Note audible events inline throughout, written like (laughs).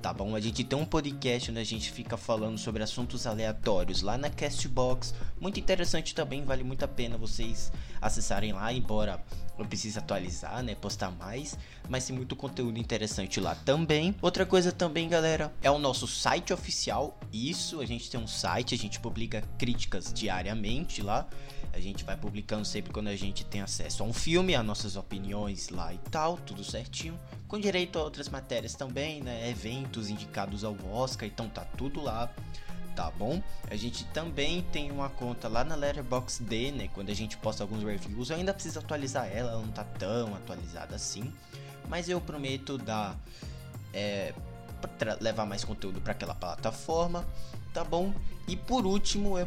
tá bom? A gente tem um podcast onde a gente fica falando sobre assuntos aleatórios lá na Castbox, muito interessante também, vale muito a pena vocês acessarem lá, embora eu precise atualizar, né, postar mais, mas tem muito conteúdo interessante lá também. Outra coisa também, galera, é o nosso site oficial. Isso, a gente tem um site, a gente publica críticas diariamente lá. A gente vai publicando sempre quando a gente tem acesso a um filme, as nossas opiniões lá e tal, tudo certinho. Com direito a outras matérias também, né? Eventos indicados ao Oscar, então tá tudo lá tá bom? A gente também tem uma conta lá na Letterboxd, né? Quando a gente posta alguns reviews, eu ainda preciso atualizar ela, ela não tá tão atualizada assim, mas eu prometo dar é, levar mais conteúdo para aquela plataforma, tá bom? E por último, eu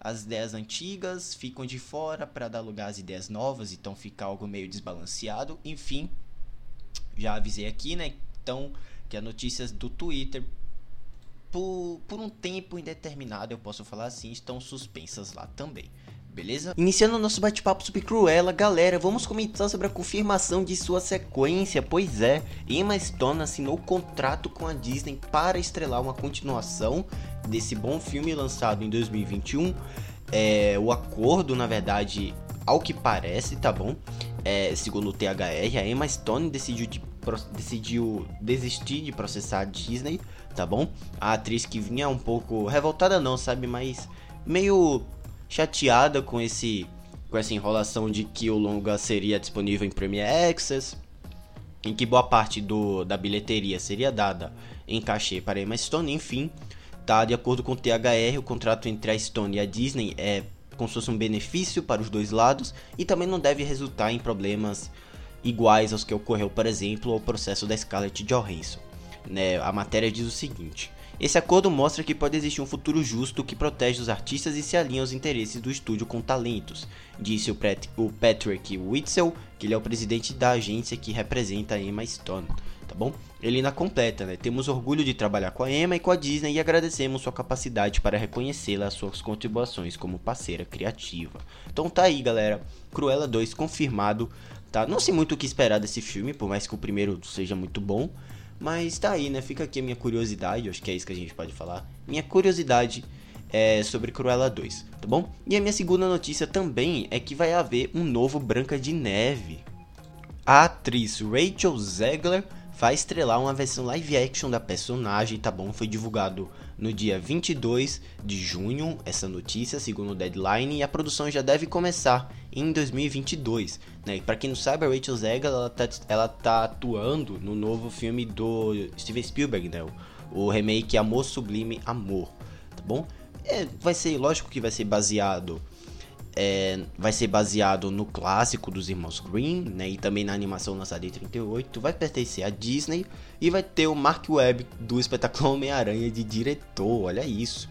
as ideias antigas ficam de fora para dar lugar às ideias novas, então fica algo meio desbalanceado. Enfim, já avisei aqui, né? Então, que as notícias do Twitter por, por um tempo indeterminado, eu posso falar assim, estão suspensas lá também beleza? Iniciando o nosso bate-papo sobre Cruella, galera, vamos comentar sobre a confirmação de sua sequência. Pois é, Emma Stone assinou contrato com a Disney para estrelar uma continuação desse bom filme lançado em 2021. É, o acordo, na verdade, ao que parece, tá bom? É, segundo o THR, a Emma Stone decidiu, de, decidiu desistir de processar a Disney, tá bom? A atriz que vinha um pouco revoltada não, sabe, mas meio chateada com esse com essa enrolação de que o longa seria disponível em Premier Access, em que boa parte do, da bilheteria seria dada em cachê para Emma Stone, enfim, tá de acordo com o THR, o contrato entre a Stone e a Disney é como se fosse um benefício para os dois lados e também não deve resultar em problemas iguais aos que ocorreu, por exemplo, o processo da Scarlett Johansson. Né? A matéria diz o seguinte: esse acordo mostra que pode existir um futuro justo que protege os artistas e se alinha aos interesses do estúdio com talentos, disse o, Patrick Witzel, que ele é o presidente da agência que representa a Emma Stone, tá bom? Ele ainda completa, né? Temos orgulho de trabalhar com a Emma e com a Disney e agradecemos sua capacidade para reconhecê-la as suas contribuições como parceira criativa. Então tá aí, galera. Cruella 2 confirmado, tá? Não sei muito o que esperar desse filme, por mais que o primeiro seja muito bom. Mas tá aí, né? Fica aqui a minha curiosidade, acho que é isso que a gente pode falar. Minha curiosidade é sobre Cruella 2, tá bom? E a minha segunda notícia também é que vai haver um novo Branca de Neve. A atriz Rachel Zegler vai estrelar uma versão live action da personagem, tá bom? Foi divulgado no dia 22 de junho essa notícia, segundo o Deadline, e a produção já deve começar em 2022. Né? Para quem não sabe, a Rachel Zegler ela tá, ela tá atuando no novo filme do Steven Spielberg, né? o, remake Amor Sublime Amor, tá bom? É, vai ser, lógico que vai ser baseado é, vai ser baseado no clássico dos irmãos Green, né, e também na animação lançada em 38, vai pertencer à Disney e vai ter o Mark Webb do espetáculo (laughs) Homem-Aranha de diretor, olha isso.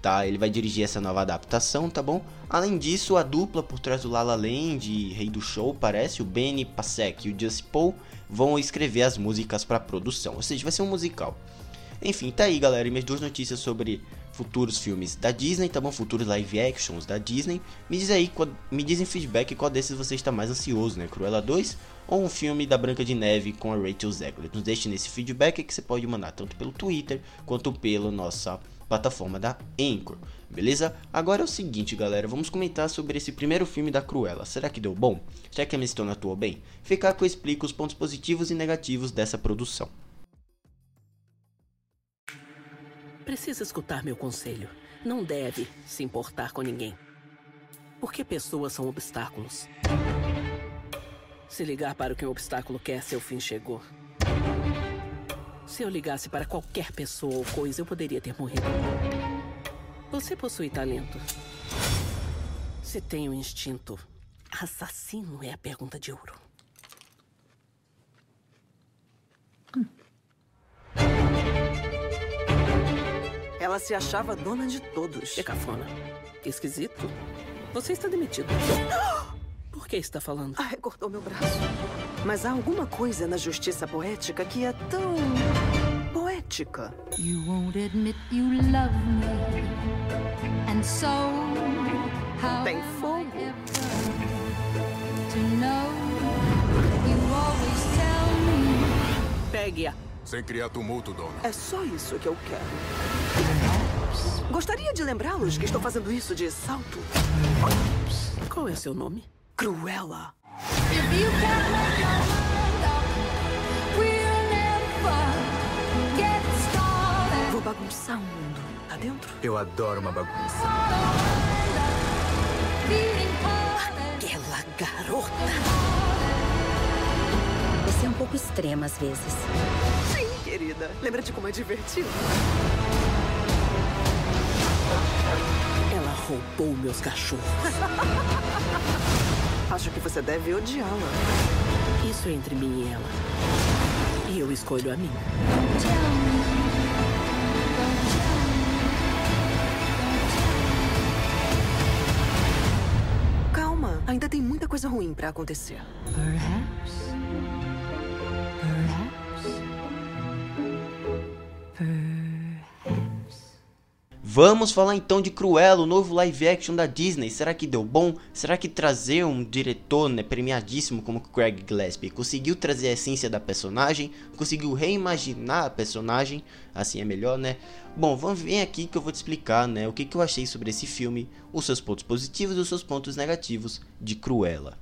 Tá, ele vai dirigir essa nova adaptação, tá bom? Além disso, a dupla por trás do La La Land e Rei do Show, parece, o Benny Pasek e o Just Paul, vão escrever as músicas para produção, ou seja, vai ser um musical. Enfim, tá aí, galera, minhas duas notícias sobre futuros filmes da Disney, tá bom? Futuros live actions da Disney. Me diz aí, me dizem feedback qual desses você está mais ansioso, né? Cruella 2 ou um filme da Branca de Neve com a Rachel Zegler? Nos deixe nesse feedback que você pode mandar tanto pelo Twitter quanto pela nossa plataforma da Anchor, beleza? Agora é o seguinte, galera, vamos comentar sobre esse primeiro filme da Cruella. Será que deu bom? Será que a Stone atuou bem? Ficar que eu explico os pontos positivos e negativos dessa produção. Precisa escutar meu conselho. Não deve se importar com ninguém. Porque pessoas são obstáculos. Se ligar para o que um obstáculo quer, seu fim chegou. Se eu ligasse para qualquer pessoa ou coisa, eu poderia ter morrido. Você possui talento. Se tem um instinto assassino, é a pergunta de ouro. Ela se achava dona de todos. É cafona. Esquisito. Você está demitido. Por que está falando? Ai, cortou meu braço. Mas há alguma coisa na justiça poética que é tão. poética. You won't admit you love me. And so. How Tem fogo. Pegue-a. Sem criar tumulto, dona. É só isso que eu quero. Gostaria de lembrá-los que estou fazendo isso de salto. Qual é seu nome? Cruella. Vou bagunçar o mundo. Tá dentro? Eu adoro uma bagunça. Aquela garota. Você é um pouco extrema às vezes. Querida. Lembra de como é divertido? Ela roubou meus cachorros. (laughs) Acho que você deve odiá-la. Isso é entre mim e ela. E eu escolho a mim. Calma, ainda tem muita coisa ruim para acontecer. Perhaps. Vamos falar então de Cruella, o novo live action da Disney. Será que deu bom? Será que trazer um diretor né, premiadíssimo como Craig Gillespie conseguiu trazer a essência da personagem? Conseguiu reimaginar a personagem? Assim é melhor, né? Bom, vamos vir aqui que eu vou te explicar, né, o que, que eu achei sobre esse filme, os seus pontos positivos e os seus pontos negativos de Cruella.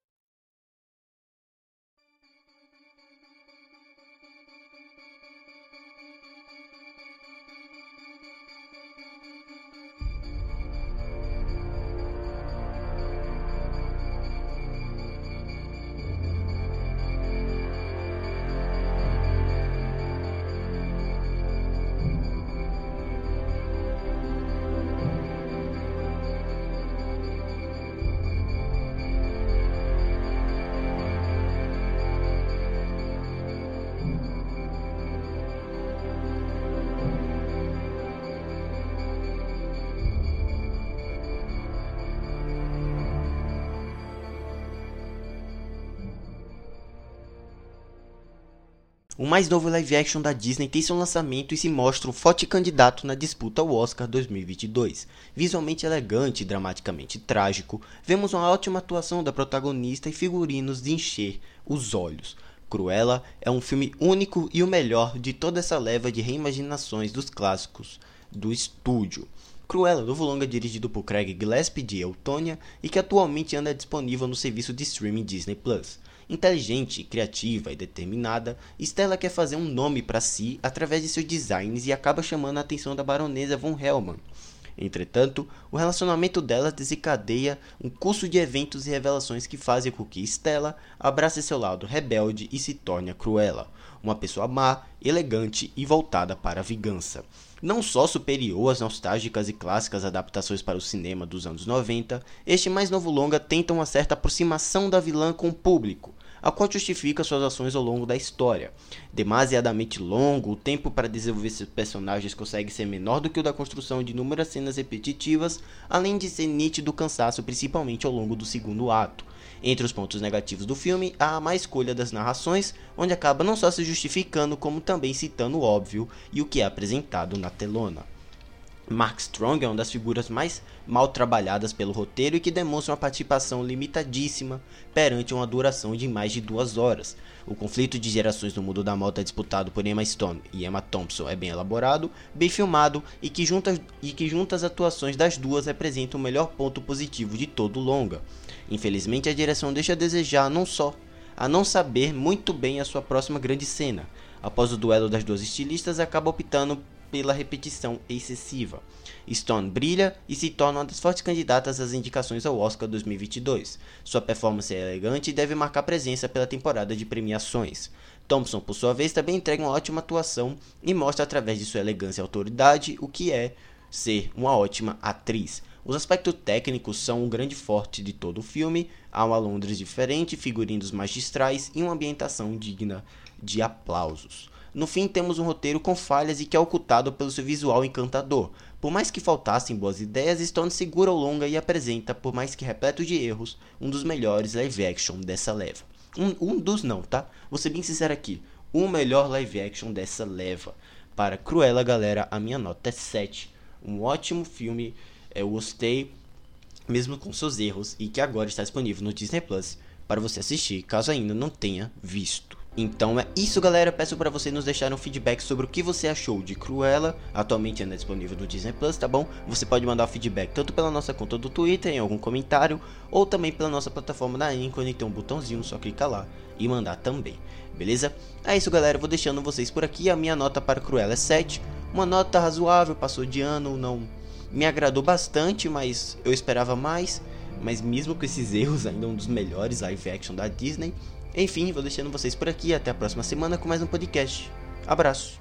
O mais novo live action da Disney tem seu lançamento e se mostra um forte candidato na disputa ao Oscar 2022. Visualmente elegante e dramaticamente trágico, vemos uma ótima atuação da protagonista e figurinos de encher os olhos. Cruella é um filme único e o melhor de toda essa leva de reimaginações dos clássicos do estúdio. Cruella, novo longa dirigido por Craig Gillespie de Eutônia e que atualmente anda disponível no serviço de streaming Disney Plus. Inteligente, criativa e determinada, Stella quer fazer um nome para si através de seus designs e acaba chamando a atenção da baronesa von Hellman. Entretanto, o relacionamento dela desencadeia um curso de eventos e revelações que fazem com que Stella abrace seu lado rebelde e se torne a Cruella, uma pessoa má, elegante e voltada para a vingança. Não só superior às nostálgicas e clássicas adaptações para o cinema dos anos 90, este mais novo longa tenta uma certa aproximação da vilã com o público, a qual justifica suas ações ao longo da história. Demasiadamente longo, o tempo para desenvolver seus personagens consegue ser menor do que o da construção de inúmeras cenas repetitivas, além de ser nítido o cansaço principalmente ao longo do segundo ato. Entre os pontos negativos do filme, há a má escolha das narrações, onde acaba não só se justificando, como também citando o óbvio e o que é apresentado na telona. Mark Strong é uma das figuras mais mal trabalhadas pelo roteiro e que demonstra uma participação limitadíssima perante uma duração de mais de duas horas. O conflito de gerações no mundo da moto é disputado por Emma Stone e Emma Thompson é bem elaborado, bem filmado e que, juntas, e que juntas as atuações das duas representam o melhor ponto positivo de todo o longa. Infelizmente a direção deixa a desejar não só a não saber muito bem a sua próxima grande cena. Após o duelo das duas estilistas, acaba optando pela repetição excessiva. Stone brilha e se torna uma das fortes candidatas às indicações ao Oscar 2022. Sua performance é elegante e deve marcar presença pela temporada de premiações. Thompson, por sua vez, também entrega uma ótima atuação e mostra através de sua elegância e autoridade o que é ser uma ótima atriz. Os aspectos técnicos são um grande forte de todo o filme, há uma Londres diferente, figurinos magistrais e uma ambientação digna de aplausos. No fim, temos um roteiro com falhas e que é ocultado pelo seu visual encantador. Por mais que faltassem boas ideias, Stone segura o longa e apresenta, por mais que repleto de erros, um dos melhores live action dessa leva. Um, um dos não, tá? Vou ser bem sincero aqui. O melhor live action dessa leva. Para Cruella, galera, a minha nota é 7. Um ótimo filme, eu gostei, mesmo com seus erros, e que agora está disponível no Disney Plus para você assistir, caso ainda não tenha visto. Então é isso, galera. Peço para você nos deixar um feedback sobre o que você achou de Cruella. Atualmente ainda é disponível no Disney Plus, tá bom? Você pode mandar o feedback tanto pela nossa conta do Twitter, em algum comentário, ou também pela nossa plataforma da Anchor, tem um botãozinho, só clicar lá e mandar também. Beleza? É isso, galera. Vou deixando vocês por aqui. A minha nota para Cruella é 7. Uma nota razoável, passou de ano, não me agradou bastante, mas eu esperava mais. Mas mesmo com esses erros, ainda é um dos melhores live action da Disney. Enfim, vou deixando vocês por aqui. Até a próxima semana com mais um podcast. Abraço!